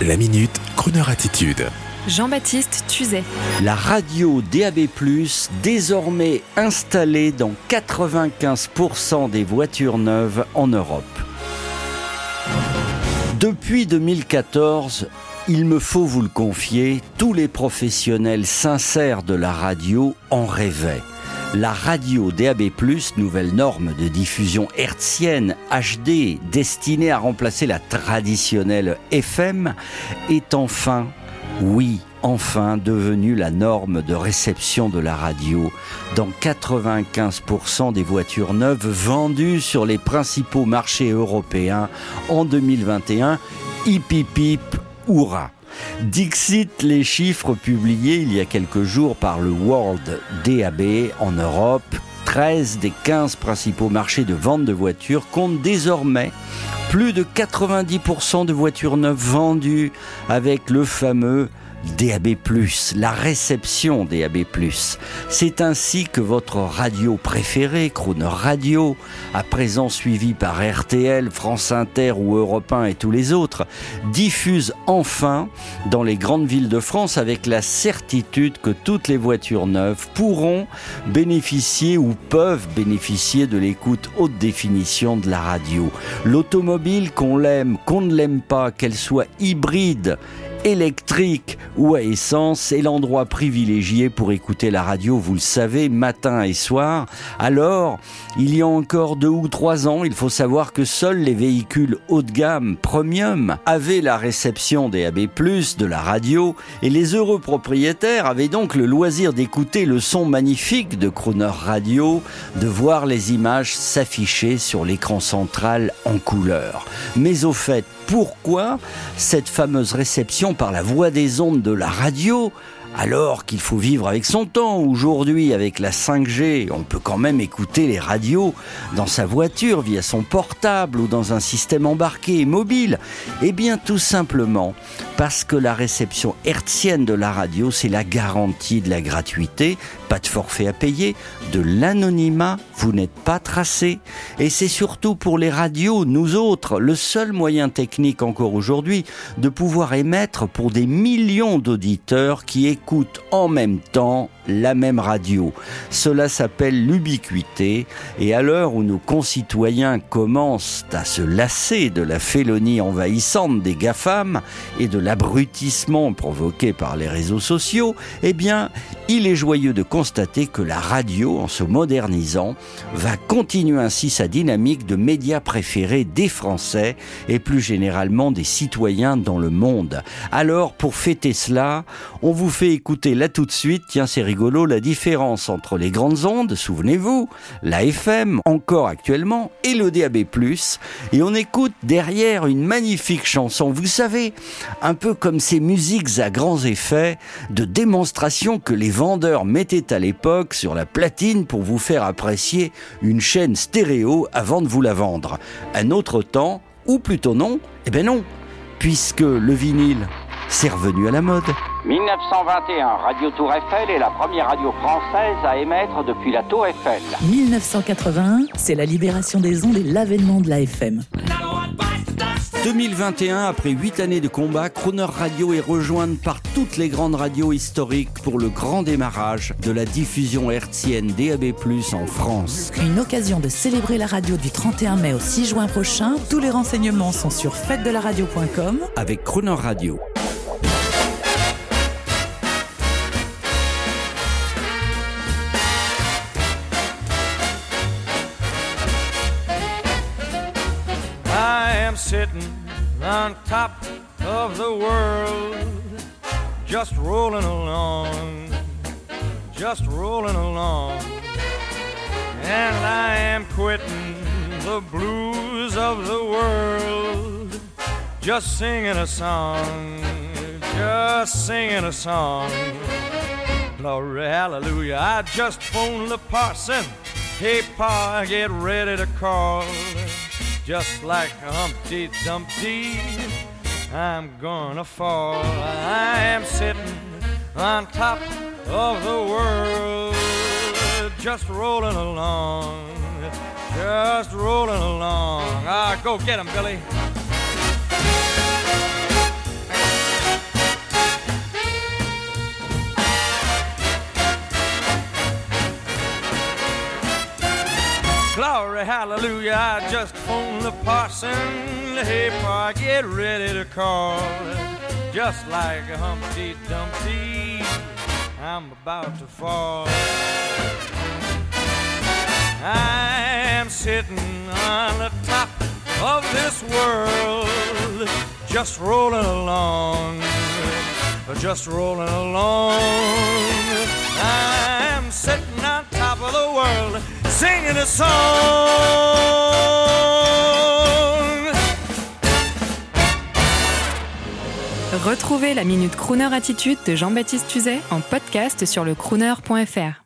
La minute, Kroneur attitude. Jean-Baptiste Tuzet. La radio DAB+, désormais installée dans 95% des voitures neuves en Europe. Depuis 2014, il me faut vous le confier, tous les professionnels sincères de la radio en rêvaient. La radio DAB+, nouvelle norme de diffusion hertzienne HD destinée à remplacer la traditionnelle FM, est enfin, oui, enfin devenue la norme de réception de la radio dans 95% des voitures neuves vendues sur les principaux marchés européens en 2021. Hip hip hip, hurrah Dixit les chiffres publiés il y a quelques jours par le World DAB en Europe. 13 des 15 principaux marchés de vente de voitures comptent désormais plus de 90% de voitures neuves vendues avec le fameux DAB+, la réception DAB+. C'est ainsi que votre radio préférée, Crooner Radio, à présent suivie par RTL, France Inter ou Europe 1 et tous les autres, diffuse enfin dans les grandes villes de France avec la certitude que toutes les voitures neuves pourront bénéficier ou peuvent bénéficier de l'écoute haute définition de la radio. L'automobile, qu'on l'aime, qu'on ne l'aime pas, qu'elle soit hybride, électrique ou à essence est l'endroit privilégié pour écouter la radio, vous le savez, matin et soir. Alors, il y a encore deux ou trois ans, il faut savoir que seuls les véhicules haut de gamme, premium, avaient la réception des AB+, de la radio, et les heureux propriétaires avaient donc le loisir d'écouter le son magnifique de Crooner Radio, de voir les images s'afficher sur l'écran central en couleur. Mais au fait, pourquoi cette fameuse réception par la voix des ondes de la radio alors qu'il faut vivre avec son temps. Aujourd'hui, avec la 5G, on peut quand même écouter les radios dans sa voiture via son portable ou dans un système embarqué et mobile. Eh bien, tout simplement parce que la réception hertzienne de la radio, c'est la garantie de la gratuité, pas de forfait à payer, de l'anonymat, vous n'êtes pas tracé. Et c'est surtout pour les radios, nous autres, le seul moyen technique encore aujourd'hui de pouvoir émettre pour des millions d'auditeurs qui écoutent écoute en même temps la même radio. Cela s'appelle l'ubiquité et à l'heure où nos concitoyens commencent à se lasser de la félonie envahissante des GAFAM et de l'abrutissement provoqué par les réseaux sociaux, eh bien, il est joyeux de constater que la radio, en se modernisant, va continuer ainsi sa dynamique de médias préférés des Français et plus généralement des citoyens dans le monde. Alors, pour fêter cela, on vous fait écouter là tout de suite, tiens c'est rigolo, la différence entre les grandes ondes, souvenez-vous, la FM encore actuellement, et le DAB+, et on écoute derrière une magnifique chanson, vous savez, un peu comme ces musiques à grands effets de démonstration que les vendeurs mettaient à l'époque sur la platine pour vous faire apprécier une chaîne stéréo avant de vous la vendre. Un autre temps, ou plutôt non, eh ben non, puisque le vinyle, c'est revenu à la mode. 1921, Radio Tour Eiffel est la première radio française à émettre depuis la Tour Eiffel. 1981, c'est la libération des ondes et l'avènement de la FM. 2021, après 8 années de combat, Croner Radio est rejointe par toutes les grandes radios historiques pour le grand démarrage de la diffusion hertzienne DAB+, en France. Une occasion de célébrer la radio du 31 mai au 6 juin prochain. Tous les renseignements sont sur fête-de-la-radio.com avec Croner Radio. Am sitting on top of the world, just rolling along, just rolling along. And I am quitting the blues of the world, just singing a song, just singing a song. Glory, hallelujah. I just phoned the parson. Hey, Pa, get ready to call just like Humpty Dumpty. I'm gonna fall. I am sitting on top of the world, just rolling along, just rolling along. Ah, go get him, Billy. Glory, hallelujah, I just phoned the parson. Hey, pa, get ready to call. Just like a Humpty Dumpty, I'm about to fall. I am sitting on the top of this world, just rolling along, just rolling along. I singing a song. Retrouvez la Minute Crooner Attitude de Jean-Baptiste Tuzet en podcast sur le crooner.fr.